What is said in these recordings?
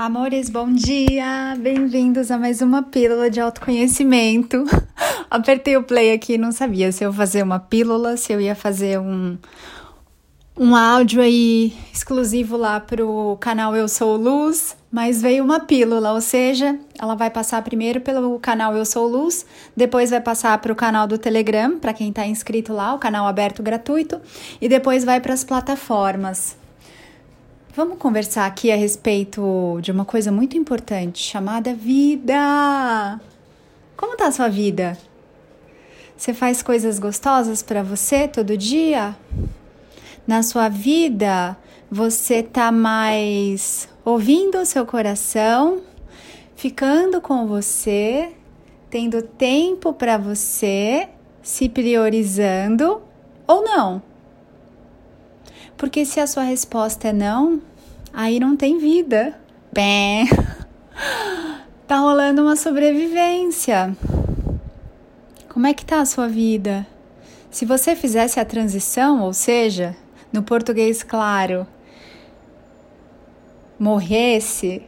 Amores, bom dia! Bem-vindos a mais uma pílula de autoconhecimento. Apertei o play aqui, não sabia se eu fazer uma pílula, se eu ia fazer um, um áudio aí exclusivo lá pro canal Eu Sou Luz, mas veio uma pílula, ou seja, ela vai passar primeiro pelo canal Eu Sou Luz, depois vai passar para o canal do Telegram, para quem está inscrito lá, o canal aberto gratuito, e depois vai para as plataformas. Vamos conversar aqui a respeito de uma coisa muito importante chamada vida. Como tá a sua vida? Você faz coisas gostosas para você todo dia? Na sua vida, você tá mais ouvindo o seu coração, ficando com você, tendo tempo para você, se priorizando ou não? Porque se a sua resposta é não, aí não tem vida. Bem, tá rolando uma sobrevivência. Como é que tá a sua vida? Se você fizesse a transição, ou seja, no português claro, morresse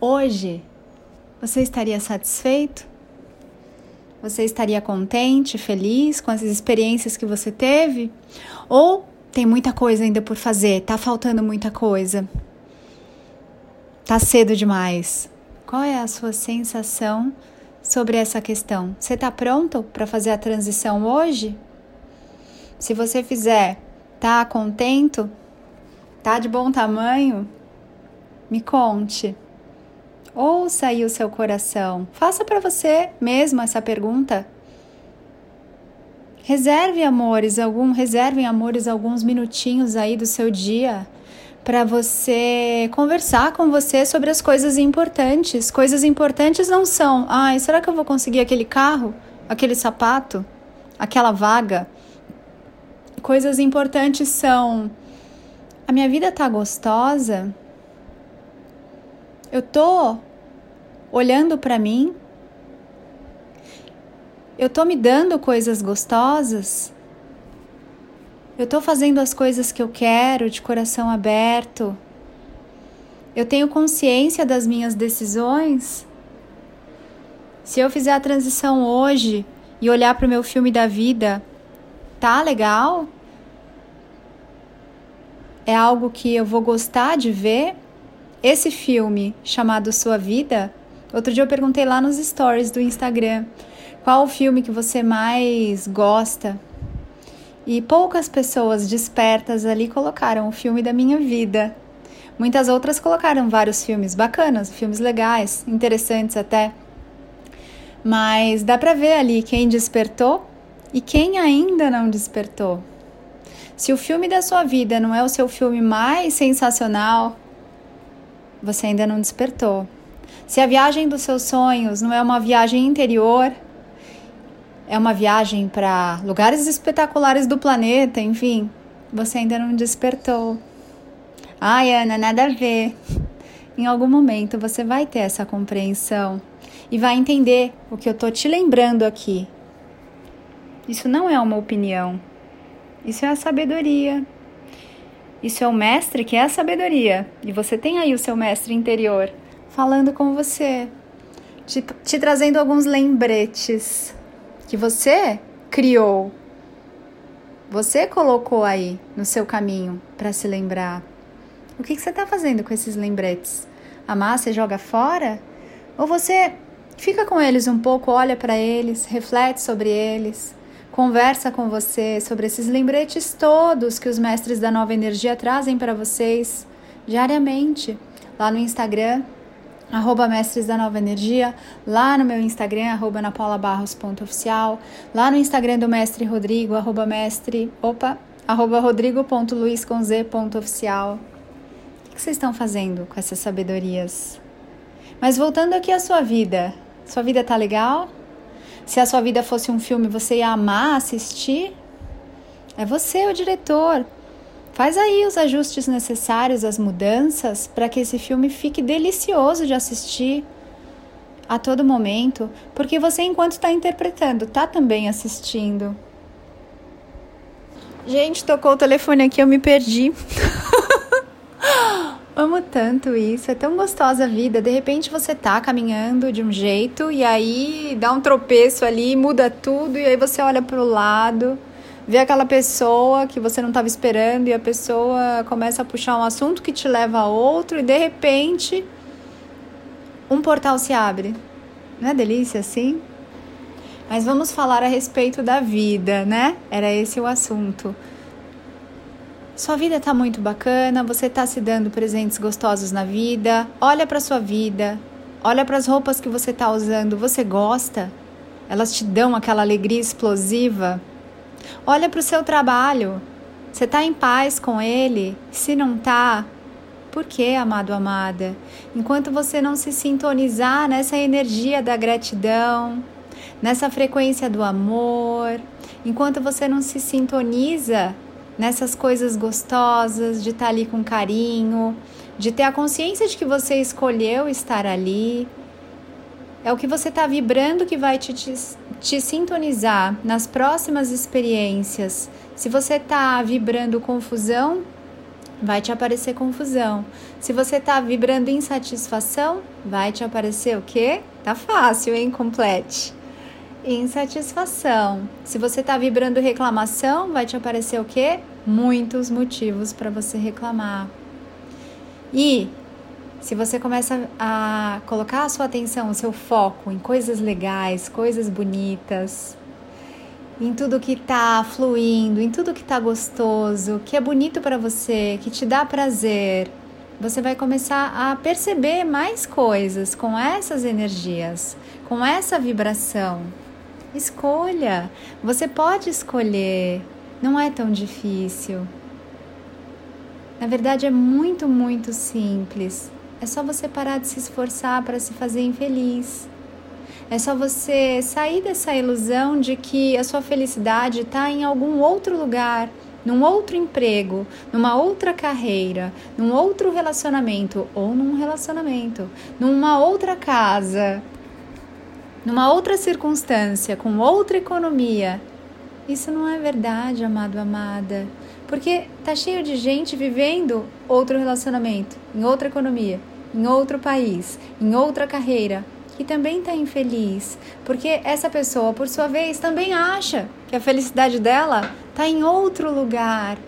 hoje, você estaria satisfeito? Você estaria contente, feliz com as experiências que você teve? Ou tem muita coisa ainda por fazer, tá faltando muita coisa. Tá cedo demais. Qual é a sua sensação sobre essa questão? Você tá pronto para fazer a transição hoje? Se você fizer, tá contento? Tá de bom tamanho? Me conte. Ouça aí o seu coração. Faça para você mesmo essa pergunta. Reserve amores, algum, reservem amores alguns minutinhos aí do seu dia para você conversar com você sobre as coisas importantes. Coisas importantes não são, ai, será que eu vou conseguir aquele carro, aquele sapato, aquela vaga? Coisas importantes são a minha vida tá gostosa? Eu tô olhando para mim eu tô me dando coisas gostosas? Eu tô fazendo as coisas que eu quero de coração aberto? Eu tenho consciência das minhas decisões? Se eu fizer a transição hoje e olhar para o meu filme da vida, tá legal? É algo que eu vou gostar de ver? Esse filme chamado Sua Vida, outro dia eu perguntei lá nos stories do Instagram qual o filme que você mais gosta? E poucas pessoas despertas ali colocaram o filme da minha vida. Muitas outras colocaram vários filmes bacanas, filmes legais, interessantes até. Mas dá para ver ali quem despertou e quem ainda não despertou. Se o filme da sua vida não é o seu filme mais sensacional, você ainda não despertou. Se a viagem dos seus sonhos não é uma viagem interior, é uma viagem para lugares espetaculares do planeta, enfim, você ainda não despertou. Ai, Ana, nada a ver. Em algum momento você vai ter essa compreensão e vai entender o que eu tô te lembrando aqui. Isso não é uma opinião. Isso é a sabedoria. Isso é o mestre que é a sabedoria. E você tem aí o seu mestre interior falando com você, te, te trazendo alguns lembretes que você criou, você colocou aí no seu caminho para se lembrar. O que, que você está fazendo com esses lembretes? Amar, você joga fora? Ou você fica com eles um pouco, olha para eles, reflete sobre eles, conversa com você sobre esses lembretes todos que os mestres da nova energia trazem para vocês diariamente lá no Instagram arroba Mestres da Nova Energia, lá no meu Instagram, arroba napaulabarros.oficial, lá no Instagram do Mestre Rodrigo, arroba mestre, opa, arroba rodrigo.luiz.z.oficial. O que vocês estão fazendo com essas sabedorias? Mas voltando aqui à sua vida, sua vida tá legal? Se a sua vida fosse um filme, você ia amar assistir? É você o diretor. Faz aí os ajustes necessários, as mudanças, para que esse filme fique delicioso de assistir a todo momento, porque você, enquanto está interpretando, está também assistindo. Gente, tocou o telefone aqui, eu me perdi. Amo tanto isso, é tão gostosa a vida. De repente você tá caminhando de um jeito e aí dá um tropeço ali, muda tudo e aí você olha pro lado, vê aquela pessoa que você não estava esperando e a pessoa começa a puxar um assunto que te leva a outro e de repente um portal se abre. Não é delícia assim? Mas vamos falar a respeito da vida, né? Era esse o assunto. Sua vida tá muito bacana, você tá se dando presentes gostosos na vida. Olha para sua vida, olha para as roupas que você tá usando, você gosta? Elas te dão aquela alegria explosiva? Olha para o seu trabalho. Você tá em paz com ele? Se não tá, por quê, amado, amada? Enquanto você não se sintonizar nessa energia da gratidão, nessa frequência do amor, enquanto você não se sintoniza nessas coisas gostosas, de estar tá ali com carinho, de ter a consciência de que você escolheu estar ali, é o que você está vibrando que vai te, te, te sintonizar nas próximas experiências. Se você está vibrando confusão, vai te aparecer confusão. Se você está vibrando insatisfação, vai te aparecer o quê? Tá fácil, hein? Complete. Insatisfação. Se você está vibrando reclamação, vai te aparecer o quê? Muitos motivos para você reclamar. E se você começa a colocar a sua atenção, o seu foco em coisas legais, coisas bonitas, em tudo que está fluindo, em tudo que está gostoso, que é bonito para você, que te dá prazer, você vai começar a perceber mais coisas com essas energias, com essa vibração. Escolha, você pode escolher, não é tão difícil. Na verdade, é muito, muito simples. É só você parar de se esforçar para se fazer infeliz. É só você sair dessa ilusão de que a sua felicidade está em algum outro lugar, num outro emprego, numa outra carreira, num outro relacionamento ou num relacionamento, numa outra casa, numa outra circunstância, com outra economia. Isso não é verdade, amado, amada. Porque tá cheio de gente vivendo outro relacionamento, em outra economia, em outro país, em outra carreira, que também está infeliz, porque essa pessoa, por sua vez, também acha que a felicidade dela está em outro lugar.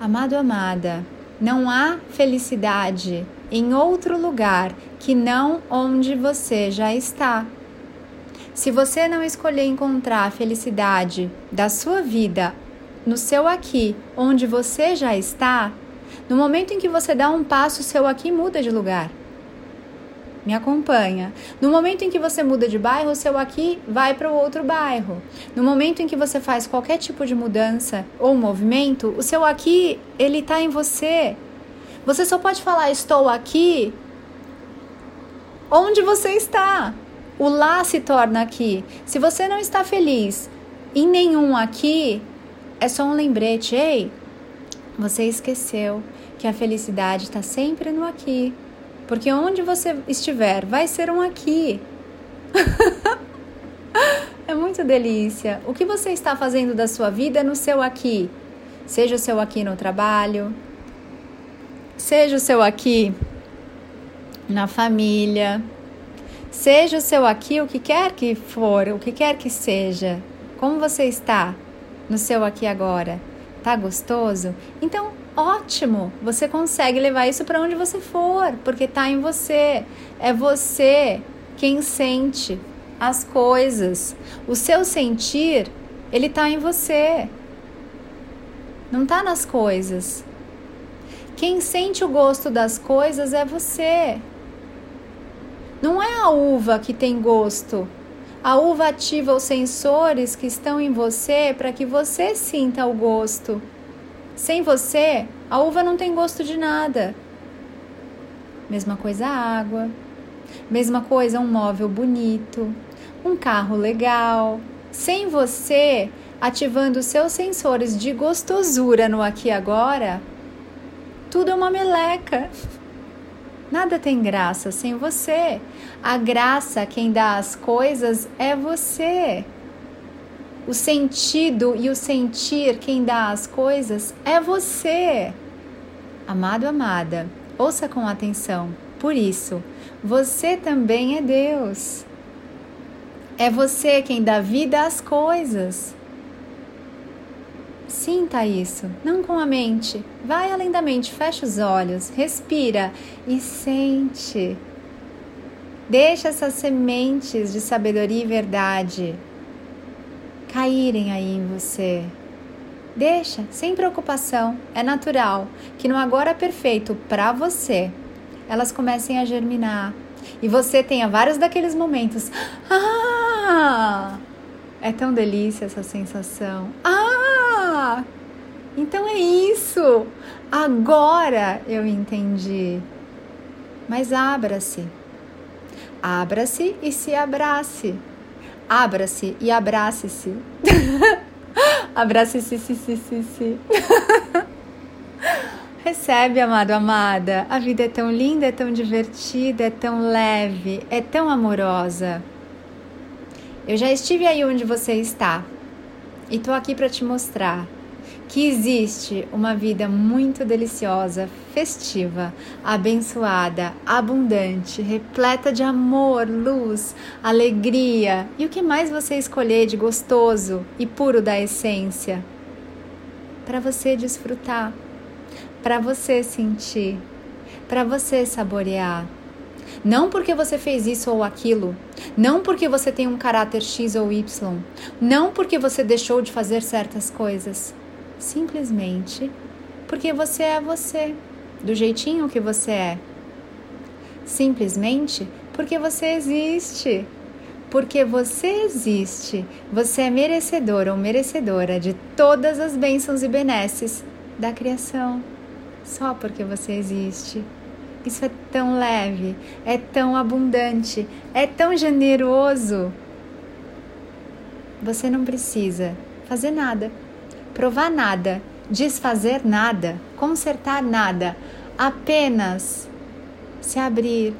Amado, amada, não há felicidade em outro lugar que não onde você já está. Se você não escolher encontrar a felicidade da sua vida no seu aqui, onde você já está, no momento em que você dá um passo, seu aqui muda de lugar me acompanha. No momento em que você muda de bairro, seu aqui vai para o outro bairro. No momento em que você faz qualquer tipo de mudança ou movimento, o seu aqui, ele está em você. Você só pode falar estou aqui onde você está. O lá se torna aqui. Se você não está feliz em nenhum aqui, é só um lembrete. Ei, você esqueceu que a felicidade está sempre no aqui. Porque onde você estiver, vai ser um aqui. é muito delícia. O que você está fazendo da sua vida no seu aqui? Seja o seu aqui no trabalho, seja o seu aqui na família, seja o seu aqui o que quer que for, o que quer que seja. Como você está no seu aqui agora? Tá gostoso? Então ótimo, você consegue levar isso para onde você for, porque está em você. É você quem sente as coisas. O seu sentir, ele está em você. Não está nas coisas. Quem sente o gosto das coisas é você. Não é a uva que tem gosto. A uva ativa os sensores que estão em você para que você sinta o gosto. Sem você, a uva não tem gosto de nada. Mesma coisa a água. Mesma coisa um móvel bonito, um carro legal. Sem você ativando seus sensores de gostosura no aqui e agora, tudo é uma meleca. Nada tem graça sem você. A graça, quem dá as coisas, é você. O sentido e o sentir, quem dá as coisas, é você. Amado, amada, Ouça com atenção. Por isso, você também é Deus. É você quem dá vida às coisas. Sinta isso, não com a mente. Vai além da mente, fecha os olhos, respira e sente. Deixa essas sementes de sabedoria e verdade caírem aí em você. Deixa, sem preocupação, é natural que no agora perfeito para você, elas comecem a germinar e você tenha vários daqueles momentos. Ah! É tão delícia essa sensação. Ah! Então é isso. Agora eu entendi. Mas abra-se. Abra-se e se abrace. Abra-se e abrace-se. Abrace-se, se, se, se, se. Recebe, amado, amada. A vida é tão linda, é tão divertida, é tão leve, é tão amorosa. Eu já estive aí onde você está e tô aqui para te mostrar que existe uma vida muito deliciosa, festiva, abençoada, abundante, repleta de amor, luz, alegria. E o que mais você escolher de gostoso e puro da essência? Para você desfrutar, para você sentir, para você saborear. Não porque você fez isso ou aquilo, não porque você tem um caráter X ou Y, não porque você deixou de fazer certas coisas simplesmente porque você é você, do jeitinho que você é. Simplesmente porque você existe. Porque você existe, você é merecedor ou merecedora de todas as bênçãos e benesses da criação. Só porque você existe. Isso é tão leve, é tão abundante, é tão generoso. Você não precisa fazer nada provar nada, desfazer nada, consertar nada, apenas se abrir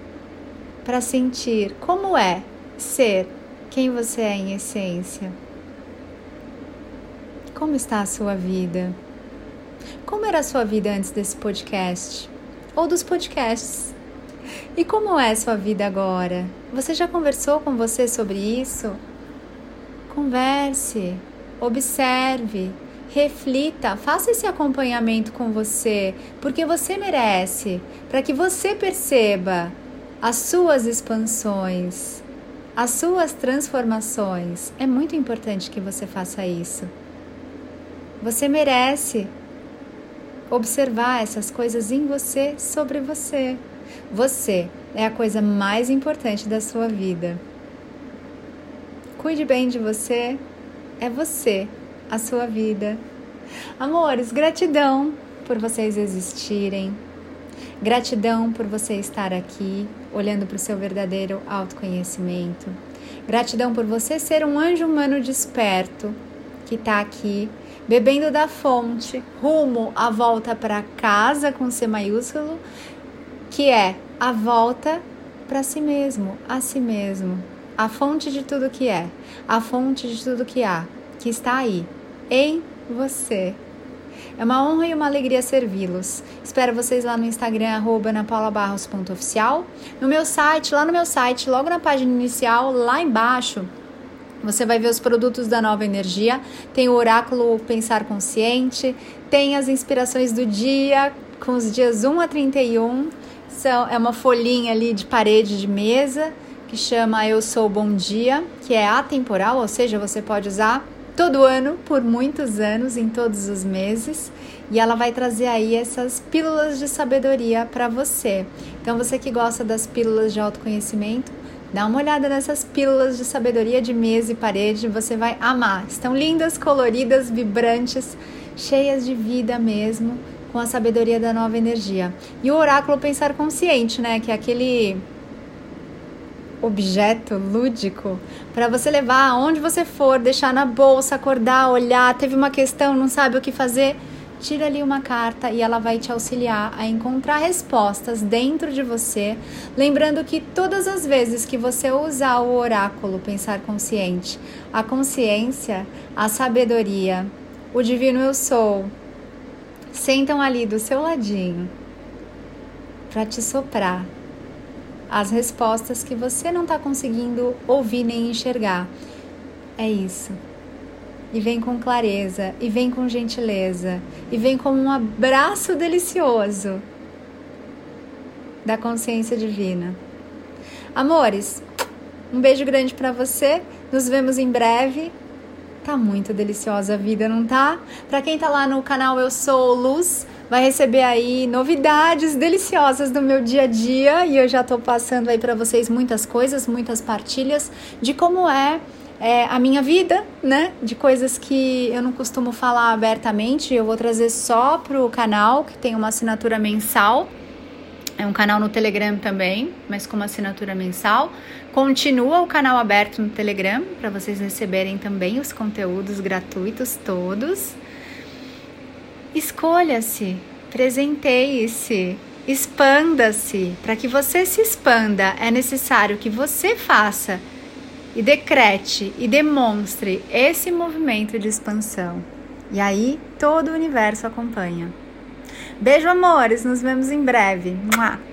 para sentir como é ser quem você é em essência. Como está a sua vida? Como era a sua vida antes desse podcast? Ou dos podcasts? E como é a sua vida agora? Você já conversou com você sobre isso? Converse, observe, reflita, faça esse acompanhamento com você, porque você merece, para que você perceba as suas expansões, as suas transformações. É muito importante que você faça isso. Você merece observar essas coisas em você, sobre você. Você é a coisa mais importante da sua vida. Cuide bem de você, é você a sua vida. Amores, gratidão por vocês existirem. Gratidão por você estar aqui, olhando para o seu verdadeiro autoconhecimento. Gratidão por você ser um anjo humano desperto que está aqui, bebendo da fonte, rumo à volta para casa com C maiúsculo, que é a volta para si mesmo, a si mesmo, a fonte de tudo que é, a fonte de tudo que há, que está aí, em você. É uma honra e uma alegria servi-los. Espero vocês lá no Instagram, arroba napaulabarros.oficial. No meu site, lá no meu site, logo na página inicial, lá embaixo, você vai ver os produtos da Nova Energia. Tem o Oráculo Pensar Consciente, tem as inspirações do dia, com os dias 1 a 31. São, é uma folhinha ali de parede de mesa que chama Eu Sou Bom Dia, que é atemporal, ou seja, você pode usar todo ano, por muitos anos, em todos os meses, e ela vai trazer aí essas pílulas de sabedoria para você. Então, você que gosta das pílulas de autoconhecimento, dá uma olhada nessas pílulas de sabedoria de mesa e parede, você vai amar. Estão lindas, coloridas, vibrantes, cheias de vida mesmo, com a sabedoria da nova energia. E o oráculo pensar consciente, né, que é aquele objeto lúdico para você levar aonde você for, deixar na bolsa, acordar, olhar, teve uma questão, não sabe o que fazer, tira ali uma carta e ela vai te auxiliar a encontrar respostas dentro de você, lembrando que todas as vezes que você usar o oráculo pensar consciente, a consciência, a sabedoria, o divino eu sou, sentam ali do seu ladinho para te soprar as respostas que você não está conseguindo ouvir nem enxergar. É isso. E vem com clareza, e vem com gentileza, e vem como um abraço delicioso da consciência divina. Amores, um beijo grande para você. Nos vemos em breve. Tá muito deliciosa a vida, não tá? Para quem tá lá no canal Eu Sou Luz, vai receber aí novidades deliciosas do meu dia a dia e eu já tô passando aí para vocês muitas coisas, muitas partilhas de como é, é, a minha vida, né? De coisas que eu não costumo falar abertamente, eu vou trazer só pro canal, que tem uma assinatura mensal. É um canal no Telegram também, mas com uma assinatura mensal. Continua o canal aberto no Telegram para vocês receberem também os conteúdos gratuitos todos. Escolha-se, presenteie-se, expanda-se. Para que você se expanda, é necessário que você faça e decrete e demonstre esse movimento de expansão. E aí todo o universo acompanha. Beijo, amores. Nos vemos em breve. Mua.